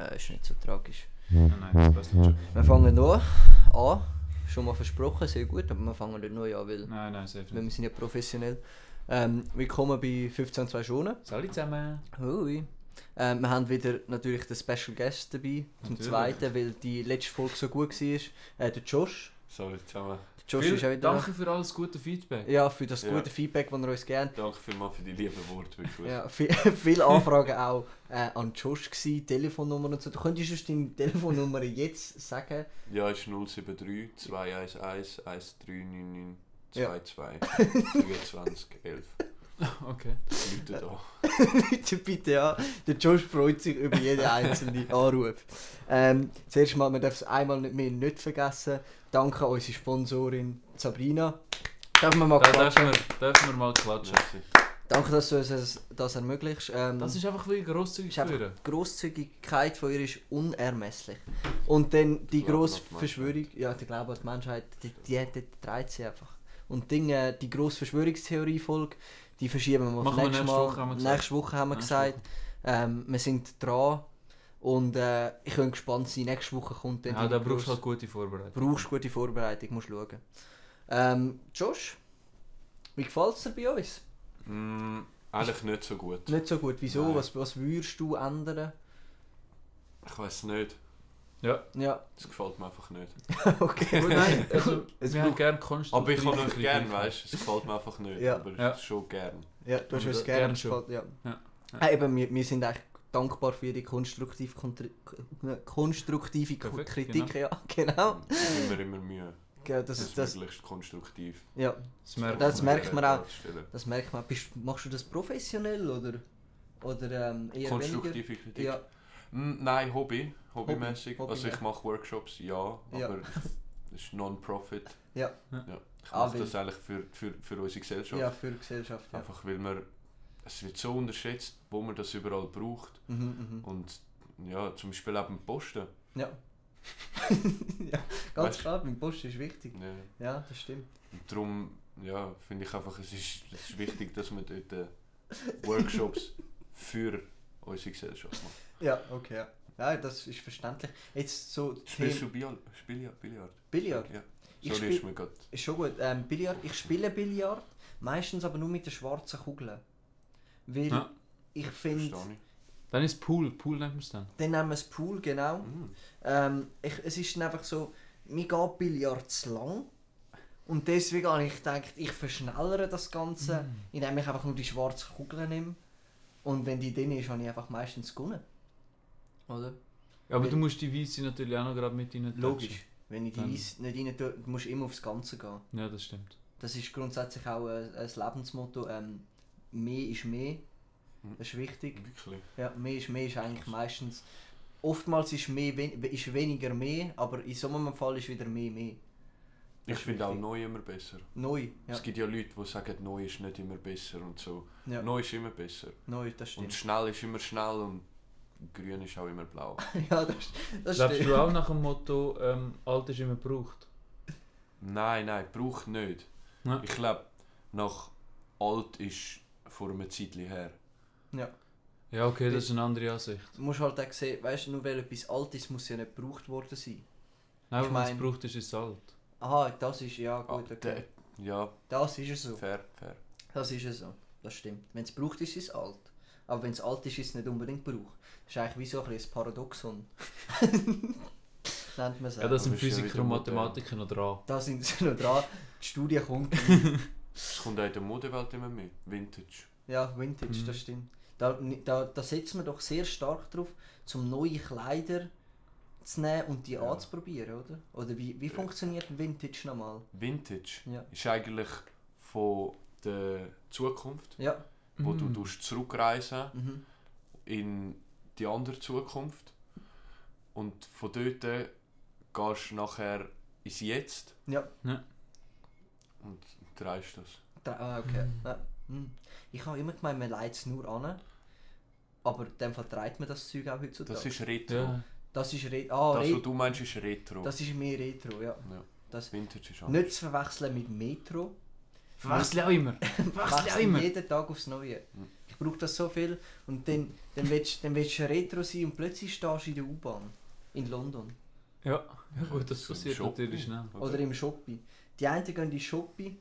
Äh, ist nicht so tragisch. Nein, nein, das passt nicht schon. Wir fangen nur an. Schon mal versprochen, sehr gut, aber wir fangen nicht neu an, weil, Nein, nein, safe weil nicht. wir sind ja professionell. Ähm, willkommen bei 15 2 Schonen. Salut zusammen. Hui. Ähm, wir haben wieder natürlich den Special Guest dabei, zum Natürlich. zweiten, weil die letzte Folge so gut war. Äh, der Josh. Sorry zusammen. Josh Viel- ist auch wieder Danke für alles gute Feedback. Ja, für das Ja. gute Feedback, das er uns gerne Danke vielmals für die lieben Worte. Ja, viel, viele Anfragen auch äh, an Josh gsi, Telefonnummer und so. Du könntest uns deine Telefonnummer jetzt sagen. Ja, ist 073 211 1399 Ja. 22 23 11. Okay. Leute da. Bitte, bitte, ja. Der Josh freut sich über jeden einzelnen Anruf. Ähm, zuerst mal, man darf es einmal nicht mehr nicht vergessen. Danke an unsere Sponsorin Sabrina. Darf man mal Da klatschen? dürfen wir, dürfen wir mal klatschen. Merci. Danke, dass du uns das, ermöglicht. Ähm, Das ist einfach wirklich grosszügig für die Grosszügigkeit von ihr ist unermesslich. Und dann die grosse die Verschwörung, ja, der Glaube an die Menschheit, die, die, die dreht sie einfach. Und Ding, äh, die grosse Verschwörungstheorie-Folge, die verschieben wir auf Machen nächste Mal. Woche, haben wir gesagt. nächste Woche haben wir Nächste gesagt. Ähm, wir sind dran. Und äh, ich bin gespannt sein. Nächste Woche kommt dann Ja, da brauchst du halt gute Vorbereitung. brauchst gute Vorbereitung, musst schauen. Ähm, Josh, wie gefällt es dir bei uns? Mm, eigentlich nicht so gut. Nicht so gut. Wieso? Nein. Was, was würdest du ändern? Ich weiß nicht. Ja. Ja, Das gefällt mir einfach nicht. okay. Gut, nein, also, Es wir haben gerne konstruktive Aber ich kann euch gern, weißt du? Es gefällt mir einfach nicht. Ja. Aber Ja. schon gern. Ja, du hast da- gerne gern schon. gefallen, ja. Ja. Ja. Eben, wir, wir sind eigentlich dankbar für die konstruktive, kontri- konstruktive Ko- Perfekt, Kritik. Ja, genau. Immer, immer Mühe. Ja, Das ist das, möglichst konstruktiv. ja, Das merkt Das man. merkt man auch. das merkt man. Bist, machst du das professionell oder, oder ähm, eher weniger? Konstruktive Kritik? Ja, Nein, Hobby. Hobbymäßig. Hobby, also ich mache Workshops, ja. Ja. Aber das ist Non-Profit. ja, Ja. Ich mache das eigentlich für, für, für unsere Gesellschaft. ja, für die Gesellschaft. Ja. Einfach weil man, es wird so unterschätzt, wo man das überall braucht. Mhm, mhm. Und ja, zum Beispiel auch beim Posten. ja. ja, ganz Weißt- klar, beim Post ist wichtig. Ja. Ja, das stimmt. Und darum ja, finde ich einfach, es ist, es ist wichtig, dass man dort äh, Workshops für unsere Gesellschaft macht. Ja, okay. Ja. ja, das ist verständlich. Jetzt so Spielst du Billard? Billard? Billard? Billard? Ja. Ich Sorry, ist mir gerade... Ist schon gut. Ähm, Billard, ich spiele Billard, meistens aber nur mit der schwarzen Kugel. Weil Ja. ich finde. Dann ist Pool. Pool nennt man es dann. dann nehmen wir das Pool, genau. Mm. Ähm, ich, es ist dann einfach so, mir geht Billard zu lang. Und deswegen habe ich gedacht, ich verschnellere das Ganze, indem ich einfach nur die schwarze Kugel nehme. Und wenn die drin ist, habe ich einfach meistens gewonnen. Oder? Ja, aber Weil- du musst die Weiße natürlich auch noch gerade mit rein Logisch. Wenn ich die Weiss nicht rein tue, musst du immer aufs Ganze gehen. Ja, das stimmt. Das ist grundsätzlich auch ein, ein Lebensmotto. Ähm, mehr ist mehr. Das ist wichtig. Wirklich. Ja, mehr ist mehr ist eigentlich meistens. Oftmals ist, mehr, wen- ist weniger mehr, aber in so einem Fall ist wieder mehr mehr. Ich ist finde auch neu immer besser. Neu. Ja, Es gibt ja Leute, die sagen, neu ist nicht immer besser und so. ja. Neu ist immer besser. neu, das Und stimmt. schnell ist immer schnell und grün ist auch immer blau. ja, das, das Lebst stimmt. du auch nach dem Motto, ähm, alt ist immer gebraucht? Nein, nein, braucht nicht. Ja. Ich glaube, nach alt ist vor einer Zeit her. Ja. Ja, okay, das ist eine andere Ansicht. Du musst halt auch sehen, weißt du, nur weil etwas alt ist, muss ja nicht gebraucht worden sein. Nein, Ich wenn es gebraucht ist, ist es alt. Aha, das ist ja Ah, gut, okay. der- Ja, Das ist es so. fair, fair. Das ist es so. Das stimmt. Wenn es braucht, ist es alt. Aber wenn es alt ist, ist es nicht unbedingt braucht. Das ist eigentlich wie so ein bisschen ein Paradoxon. Nennt man es Ja, das sind Physiker und. Mathematiker noch dran. Da sind sie noch dran. Die Studie kommt. Es kommt auch in der Modewelt immer mehr. Vintage. Ja, Vintage, Mhm. das stimmt. Da, da, da setzen wir doch sehr stark drauf, zum neue Kleider zu nehmen und die Ja. anzuprobieren, oder? Oder wie, wie funktioniert Vintage nochmal? Vintage Ja. ist eigentlich von der Zukunft, Ja. Wo du Mm. tust zurückreisen Mhm. in die andere Zukunft. Und von dort gehst du nachher ins Jetzt Ja. und drehst das. Da, ah, okay. Ja. Hm. Ich habe immer gemeint, man leitet es nur an. Aber in dem Fall treibt man das Zeug auch heutzutage. Das ist Retro. Ja. das ist Re ah, Das, was du meinst, ist Retro. das ist mehr Retro, ja. ja. Das Vintage ist anders. nicht zu verwechseln mit Metro. Verwechsel auch immer. Verwechsel auch immer. jeden Tag aufs Neue. Hm. Ich brauche das so viel. Und dann, dann willst dann willst du retro sein und plötzlich stehst du in der U-Bahn. In London. Ja, ja gut, das passiert Shopping. natürlich schnell. Oder im Shoppi. Die einen gehen in Shoppi,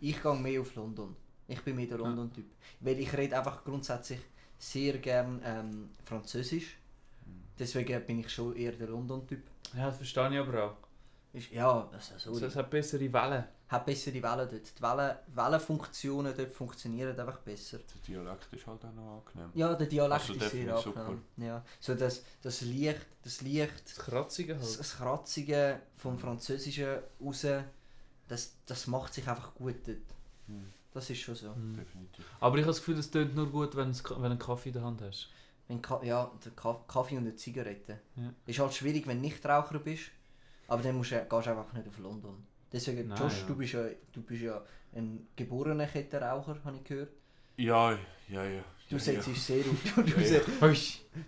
ich gehe mehr auf London. Ich bin mehr der. London-Typ. Weil ich rede einfach grundsätzlich sehr gern ähm, Französisch. Deswegen bin ich schon eher der London-Typ. Ja, das verstehe ich aber auch. Ist- Ja, also So, sorry. es hat bessere Wellen. Hat bessere Wellen dort. Die Wellen, Wellenfunktionen dort funktionieren einfach besser. Der Dialekt ist halt auch noch angenehm. Ja, der Dialekt Also, ist sehr super. angenehm. Ja. So das, das Licht, das Licht, Das Kratzige halt. das Kratzige vom Französischen raus, das, das macht sich einfach gut dort. Hm, Das ist schon so. Mhm. definitiv. Aber ich habe das Gefühl, es tönt nur gut, wenn du einen Kaffee in der Hand hast. Wenn Ka ja, der Ka Kaffee und eine Zigarette. Ja. Ist halt schwierig, wenn du nicht Raucher bist. Aber dann musst du, gehst du einfach nicht auf London. Deswegen, Nein, Josh, ja. du, bist ja, du bist ja ein geborener Kettenraucher, habe ich gehört. Ja, ja, ja. Du ja, setzt ja. sehr auf, du, du, Ja,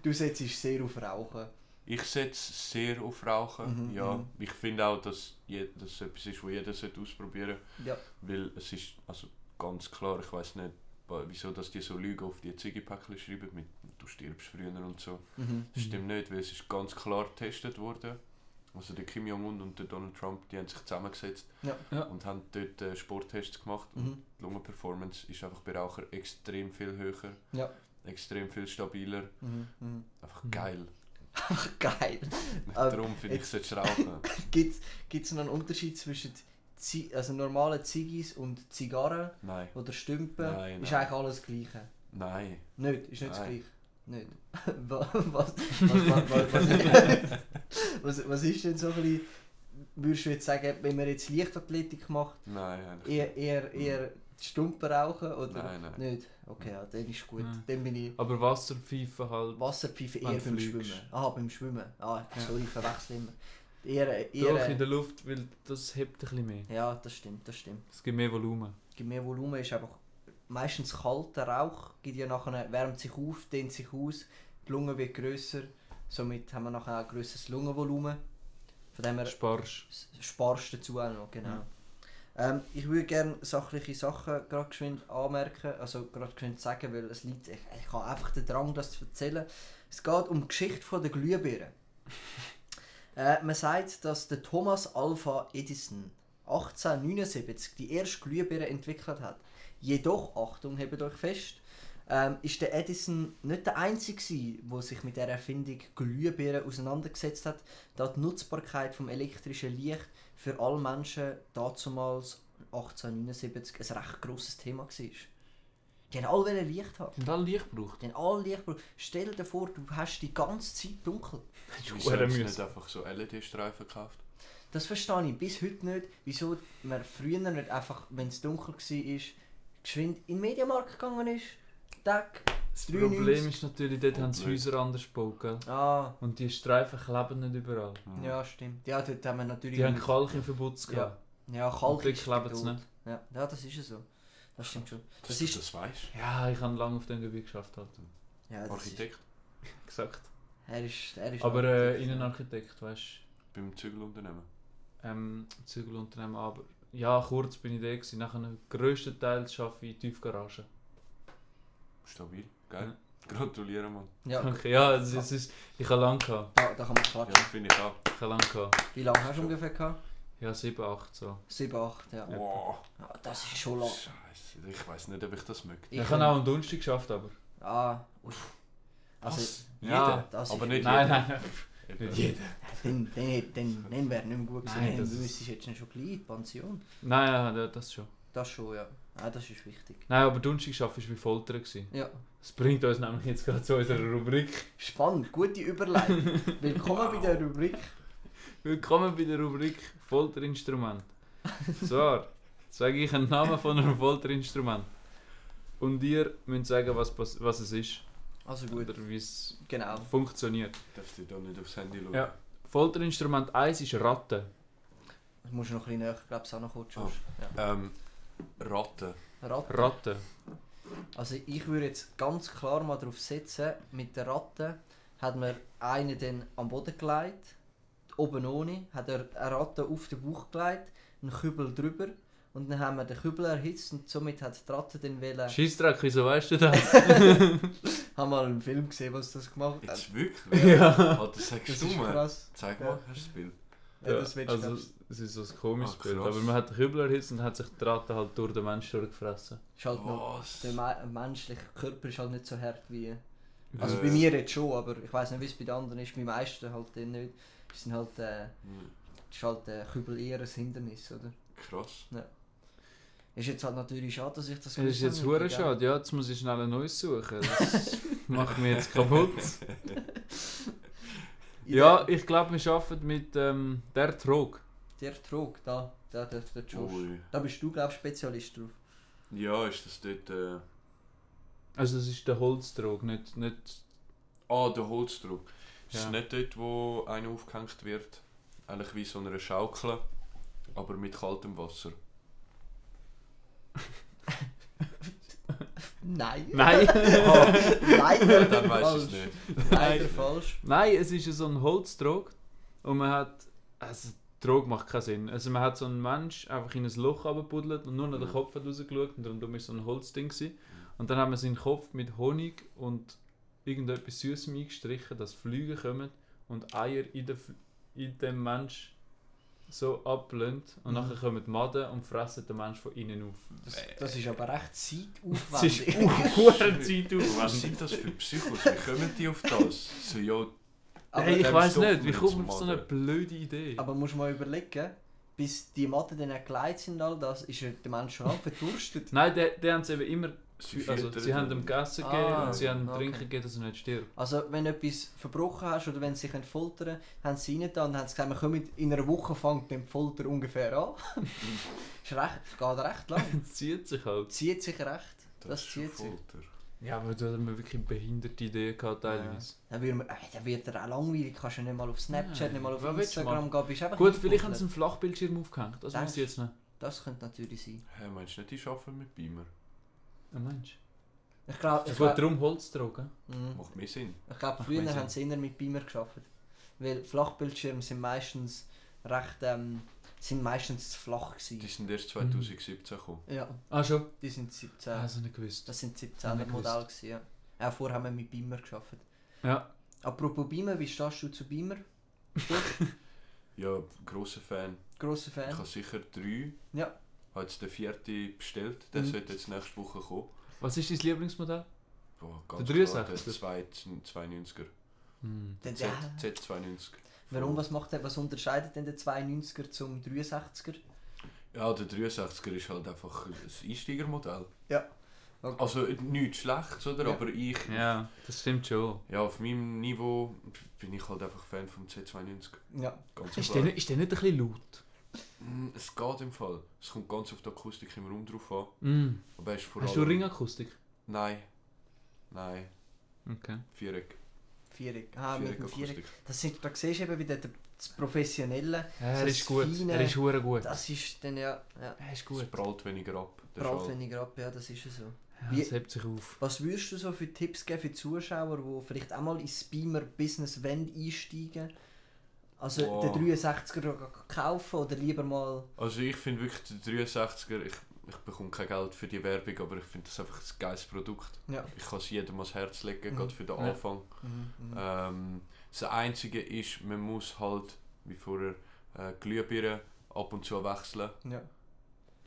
du setzt sehr auf Rauchen. Ich setze sehr auf Rauchen. Mhm, ja, mhm. ich finde auch, dass das etwas ist, was jeder sollte ausprobieren Ja. Weil es ist also ganz klar, ich weiß nicht, wieso dass die so Lügen auf die Ziggy-Päckchen schreiben mit «Du stirbst früher» und so. Mhm. Das stimmt nicht, weil es ist ganz klar getestet worden. Also der Kim Jong-un und der Donald Trump, die haben sich zusammengesetzt Ja. Ja. und haben dort äh, Sporttests gemacht. Und Mhm. die Lungenperformance ist einfach bei Rauchern extrem viel höher, Ja. extrem viel stabiler. Mhm. Mhm. Einfach geil. Geil. Aber Darum finde ich, jetzt- solltest du rauchen. Gibt es noch einen Unterschied zwischen Zi also normalen Ziggis und Zigarren Nein, oder Stümpen? Nein, ist nein. eigentlich alles das Gleiche. nein. Nicht, ist nicht das Nein. Gleiche. Nicht. was, was, was, was, ist denn so ein bisschen, würdest du jetzt sagen, wenn man jetzt Leichtathletik macht, Nein, eher, eher, eher die Stumpen rauchen oder Nein, nein. nicht? Okay, ja, dann ist gut. Nein. Dann bin ich Aber Wasserpfeifen halt. Wasserpfeife eher beim fliegst. Schwimmen. Aha, beim Schwimmen. Ah, Ja. sorry, ich verwechsel immer. Eher, Doch, in eher, der Luft, weil das hebt ein bisschen mehr. ja, das stimmt, das stimmt. Es gibt mehr Volumen. Es gibt mehr Volumen, ist einfach meistens kalter Rauch, gibt ja nachher, wärmt sich auf, dehnt sich aus, die Lunge wird grösser, somit haben wir nachher auch ein grösseres Lungenvolumen. Von dem her sparst du dazu auch noch, genau. Ja. Ähm, ich würde gerne sachliche Sachen gerade geschwind anmerken, also gerade geschwind sagen, weil es liegt, ich, ich habe einfach den Drang, das zu erzählen. Es geht um die Geschichte von der Glühbirne. äh, man sagt, dass der Thomas Alva Edison 1879 die erste Glühbirne entwickelt hat. Jedoch, Achtung, hebt euch fest, ähm, ist der Edison nicht der Einzige, der sich mit der Erfindung Glühbirne auseinandergesetzt hat, da die Nutzbarkeit vom elektrischen Licht für alle Menschen dazumals 1879 ein recht grosses Thema war. Die haben alle Licht haben. Und alle Licht braucht. Die haben alle Licht gebraucht. Stell dir vor, du hast die ganze Zeit dunkel. Wieso haben sie nicht einfach so LED-Streifen gekauft? Das verstehe ich bis heute nicht, wieso man früher nicht einfach, wenn es dunkel war, geschwind in den Mediamarkt gegangen ist. Tag, Das 93. Problem ist natürlich, dort Oh, haben sie blöd. Häuser anders gebaut, gell? Ah, Und die Streifen kleben nicht überall. Ja, stimmt. Ja, dort haben wir natürlich. Die haben Kalk im Verbutz Ja. gehabt. Ja, Und kalt dort ist kleben sie tot. nicht. Ja, ja, das ist ja so. Das stimmt schon. Dass Das du ist. das weißt. Ja, ich habe lange auf dem Gebiet geschafft. Halt. Ja, das ist Architekt Gesagt. er ist, er ist Aber äh. Innenarchitekt, weißt beim Zügelunternehmen. du, ähm, Zügelunternehmen. Aber ja, kurz bin ich da. Gewesen. Nachher grösstenteils arbeite ich in Tiefgarage. Stabil, geil. Gratuliere, Mann. Ja, Okay, ja, es, es ist, ich habe lange gehabt. da, da kann man Ja, klatschen. finde ich auch. Ich habe lange gehabt. Wie lange hast du ungefähr gehabt? Ja, 7, 8 so. 7, 8, ja. Ja. Wow. ja. Das ist schon lang. Scheiße, ich weiß nicht, ob ich das möchte. Ich, habe auch am Donnerstag geschafft, aber. Ah, uff. Also, Was? ja, Jeder? das aber ist- nicht Nein, jeder. nein, Eben. Nicht jeder. dann, dann, dann, dann wäre nicht mehr gut gewesen. Nein, das ist- jetzt schon gleich in die Pension. Nein, ja, da- das schon. Das schon, ja. Ah, das ist wichtig. Nein, aber Donnerstag geschafft war wie Folter. Gewesen. Ja. Das bringt uns nämlich jetzt gerade zu unserer Rubrik. Spannend, gute Überleitung. Willkommen bei der Rubrik. Willkommen bei der Rubrik Folterinstrument. Zwar sage ich einen Namen von einem Folterinstrument. Und ihr müsst sagen, was, was es ist. Also gut, Oder wie es genau. funktioniert. Darfst du da nicht aufs Handy schauen? Ja. Folterinstrument 1 ist Ratte. Das musst du noch ein bisschen näher, glaube ich, auch noch kurz. Josh. Ähm, Ratten. Ja. Ratte. Ratte. Also ich würde jetzt ganz klar mal darauf setzen, mit der Ratte hat man einen dann am Boden gelegt, oben ohne, hat er eine Ratte auf den Bauch gelegt, einen Kübel drüber Und dann haben wir den Kübel erhitzt und somit hat die Ratte den wollen... Scheissdreck, wieso weißt du das? Haben mal einen Film gesehen, was das gemacht hat. Jetzt wirklich? ja. Alter, Das sagst ist du mal. krass. Zeig Ja. mal, hast du das Bild? Ja, das willst du, also, glaubst es ist so ein komisches Ah, Bild. Aber man hat den Kübel erhitzt und hat sich die Ratte halt durch den Mensch durchgefressen. Ist halt noch, der me menschliche Körper ist halt nicht so hart wie... Also Äh, bei mir jetzt schon, aber ich weiß nicht, wie es bei den anderen ist. Bei den meisten halt nicht. Die sind halt... Äh, hm, ist halt äh, Kübel eher ein Hindernis, oder? Krass. Ist jetzt halt natürlich schade, dass ich das Das ist jetzt hure schade. Ja, jetzt muss ich schnell ein neues suchen. Das macht mich jetzt kaputt. Ja, ich glaube, wir arbeiten mit ähm, der Trog. Der Trog, da, da, der, der Josh. Ui. Da bist du, glaube ich, Spezialist drauf. Ja, ist das dort. Äh... Also das ist der Holztrog, nicht, nicht Ah, der Holzdruck. Ist Ja. es nicht dort, wo einer aufgehängt wird? Eigentlich wie so eine Schaukel, aber mit kaltem Wasser. Nein. Nein! Leider Dann weiß ich falsch. es nicht. Leider Nein. falsch. Nein, es ist so ein Holztrog und man hat. Also, Trog macht keinen Sinn. Also, man hat so einen Mensch einfach in ein Loch abgebuddelt und nur noch der Mhm. Kopf hat rausgeschaut und darum war so ein Holzding. Gewesen. Und dann haben wir seinen Kopf mit Honig und irgendetwas Süßem eingestrichen, dass Flüge kommen und Eier in, der, in dem Mensch so ablönt und Mhm. nachher kommen die Maden und fressen den Mensch von innen auf. Das, das ist aber recht Das ist zeitaufwendig. Was sind das für Psychos? Wie kommen die auf das? So, ja, aber, Hey, ich weiß nicht, wie kommt man auf so eine Maden. blöde Idee? aber musst du mal überlegen, bis die Matten dann geleitet sind, all das, ist ja der Mensch schon halb verdurstet. Nein, der, der haben sie eben immer. Sie also, sie haben den. ihm Gegessen Ah, gegeben und sie haben okay. Trinken gegeben, dass er nicht stirbt. Also wenn du etwas verbrochen hast oder wenn sie sich foltern haben sie rein und haben sie gesagt, wir kommen in einer Woche fängt die Folter ungefähr an. ist recht, geht recht lang. Zieht sich halt. Zieht sich recht. Das, ist schon zieht sich. Folter. Ja, aber da haben wir wirklich behinderte Ideen gehabt, teilweise. Dann wird, man, äh, dann wird er auch langweilig. Kannst du nicht mal auf Snapchat, Nein, nicht mal auf was Instagram gehen. Bist einfach Gut, vielleicht haben sie einen Flachbildschirm aufgehängt. Das ich jetzt nicht. Das könnte natürlich sein. Hä, meinst du nicht, die arbeiten mit Beamer? Ein Mensch. Ich glaube, Ja, ich gut, glaub, darum Holzdrogen. Mhm. Macht mehr Sinn. ich glaub, Macht früher haben sie eher mit Beamer geschafft. Weil Flachbildschirme sind meistens recht, ähm, sind meistens zu flach Die gewesen. sind erst 2017 gekommen. Ja, Ah, schon? die sind 17. Also nicht gewusst. Das sind Hab 17er nicht Modelle gewesen, ja. Auch vorher haben wir mit Beamer geschafft. Ja. Apropos Beamer, wie stehst du zu Beamer? Ja, grosser Fan. Grosser Ich Fan. habe sicher drei. Ja. Habe jetzt den vierten bestellt. Der Mhm. sollte jetzt nächste Woche kommen. Was ist dein Lieblingsmodell? Boah, Der ganz 63er? klar, der 2 290er. Hm. Der, Z, der, Z290. warum, was macht der, was unterscheidet denn der 92er zum 63er? Ja, der 63er ist halt einfach ein Einsteigermodell. Ja. Okay. Also nichts Schlechtes, oder? Ja. Aber ich, Ja, das stimmt schon. ja, auf meinem Niveau bin ich halt einfach Fan vom Z290. Ja. Ganz Ist klar. der, nicht- ist der nicht ein bisschen laut? Mm, Es geht im Fall. Es kommt ganz auf die Akustik im Raum drauf an. Mm. Aber er ist vor Hast du allem... Ringakustik? Nein. Nein. Okay. Viereck. Viereck. Ah, mit dem Viereck. Das sind, da siehst du eben wieder das Professionelle. Er Das ist gut. Feine- Er ist hure gut. Das ist dann ja, ja Er ist Es gut. prallt weniger ab. Schal. weniger ab, ja, das ist ja so. Ja, Wie- das hebt sich auf. Was würdest du so für Tipps geben für Zuschauer, die vielleicht auch mal ins Beamer-Business wollen einsteigen Also Boah. den 63er kaufen oder lieber mal... Also ich finde wirklich den 63er, ich, ich bekomme kein Geld für die Werbung, aber ich finde das einfach ein geiles Produkt. Ja. Ich kann es jedem ans Herz legen, Mhm. gerade für den Ja. Anfang. Mhm, mhm. Ähm, das Einzige ist, man muss halt, wie vorher, äh, Glühbirnen ab und zu wechseln. ja.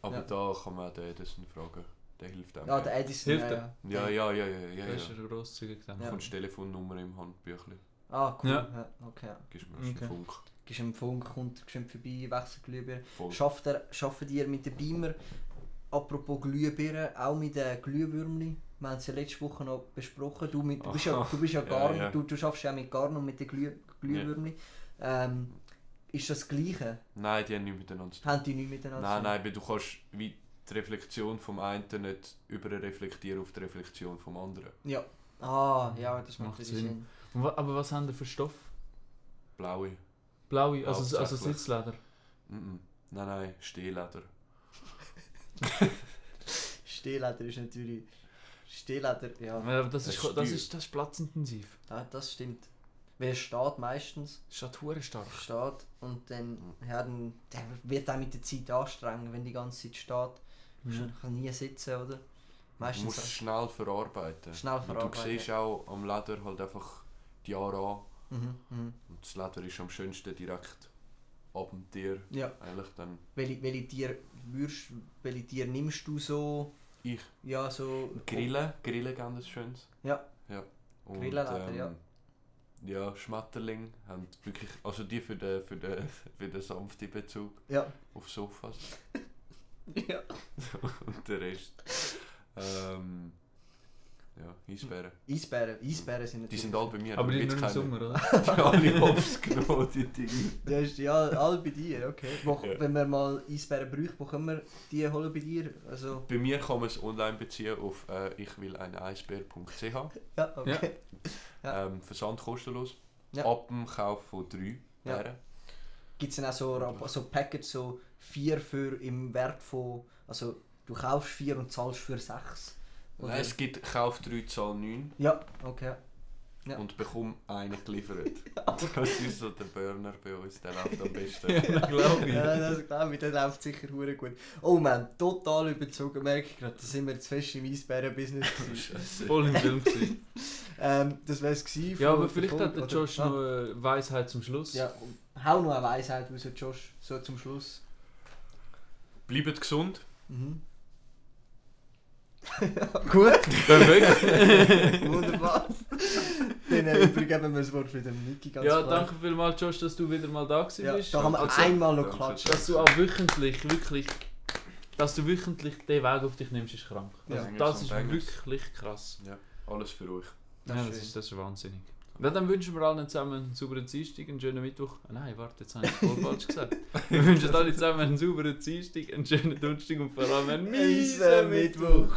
Aber Ja. da kann man auch den Edison fragen. Der hilft einem. ja, der Edison... Hilft ja, ja, ja, ja, ja, ja. Ist ja. er grosszügig dann. Ja. Du kommst Telefonnummer im Handbüchlein. Ah, cool. Ja. Ja. okay. Gibst mir erst Okay. Funk. Gehst im Funk, kommt geschwind vorbei, wechselt Glühbirne. Schafft ihr, schafft ihr mit den Beamer, apropos Glühbirnen, auch mit den Glühwürmli? Wir haben es ja letzte Woche noch besprochen. Du, mit, du, bist, ja, du bist ja Ja, Garn, ja. Du, du schaffst ja auch mit Garn und mit den Glüh, Glühwürmli. Ähm, ist das das Gleiche? Nein, die haben nichts miteinander zu tun. Haben die nichts miteinander Nein, zu nein, weil du kannst wie die Reflexion vom einen nicht überreflektieren auf die Reflexion vom anderen. tun? Ja. Ah, ja, das macht Macht Sinn. Sinn. Und Aber was haben die für Stoff? Blaue. Blaue, also, also. Sitzleder. Nein, nein, Stehleder. Stehleder ist natürlich... Stehleder, ja. Ja, aber das, Das ist, das, ist, das ist platzintensiv. ja, das stimmt. Es steht meistens. Stadt hure stark. steht und dann, ja, dann der wird auch mit der Zeit anstrengend, wenn die ganze Zeit steht. Mhm. Man kann nie sitzen, oder? Du Meistens musst es schnell verarbeiten. Schnell Und verarbeiten. du siehst auch am Leder halt einfach Jahre an. mhm, mhm. Und das Leder ist am schönsten direkt ab dem Tier. Ja, Eigentlich dann welche, welche Tiere würdest, welche Tiere nimmst du so? ich. Ja, so. Grillen, Grillen geben das schönes. Ja. ja. Und, ähm, Grillenleder, ja. Ja, Schmetterling haben wirklich, also die für den, für den, für den sanften Bezug Ja. auf Sofas ja. und der Rest. Ähm, ja, Eisbären. Eisbären, Eisbären sind Die natürlich. sind alle bei mir. Aber die nur im keine- Sommer, oder? Die haben alle hops genommen, die Dinge. Hast die all, alle bei dir, okay. Wo, Ja. Wenn wir mal Eisbären bräuchten, wo können wir die holen bei dir? Also, Bei mir kann man es online beziehen auf äh, ich will eine Eisbär.ch. ja, okay. Ja. Ähm, Versand kostenlos. Ja. Ab dem Kauf von drei Ja. Bären. Gibt es dann auch so, so Package, so vier für im Wert von. Also, du kaufst vier und zahlst für sechs? Oder? Nein, es gibt Kauf 3, Zahl 9 Ja, okay. Ja. und bekomm einen geliefert. Das ist so der Burner bei uns, der läuft am besten. Ja, glaube ich. Ja, das glaube ich, das läuft sicher hure gut. Oh man, total überzogen, merke ich gerade, da sind wir zu fest im Eisbären-Business. Voll im Film gewesen. ähm, das wäre es gewesen. Ja, von aber der vielleicht hat der oder? Josh Ah, noch eine Weisheit zum Schluss. Ja, hau noch eine Weisheit raus, Josh, so zum Schluss. Bleibt gesund. Mhm. gut, Perfekt. wunderbar. Dann äh, übergeben wir das Wort wieder Niki ganz ja, klar. danke vielmals, Josh, dass du wieder mal da gewesen Ja, bist. da haben wir Also, einmal noch Danke. geklatscht. Dass du auch wöchentlich, wirklich, dass du wöchentlich den Weg auf dich nimmst, ist krank. Ja. Also, das ist wirklich krass. Ja, alles für euch. Das ja, ist das schön. ist, das ist wahnsinnig. Ja, dann wünschen wir allen zusammen einen sauberen Dienstag, einen schönen Mittwoch. Ah, nein, warte, jetzt habe ich voll falsch gesagt. Wir wünschen alle zusammen einen sauberen Dienstag, einen schönen Donnerstag und vor allem einen miesen. Mittwoch.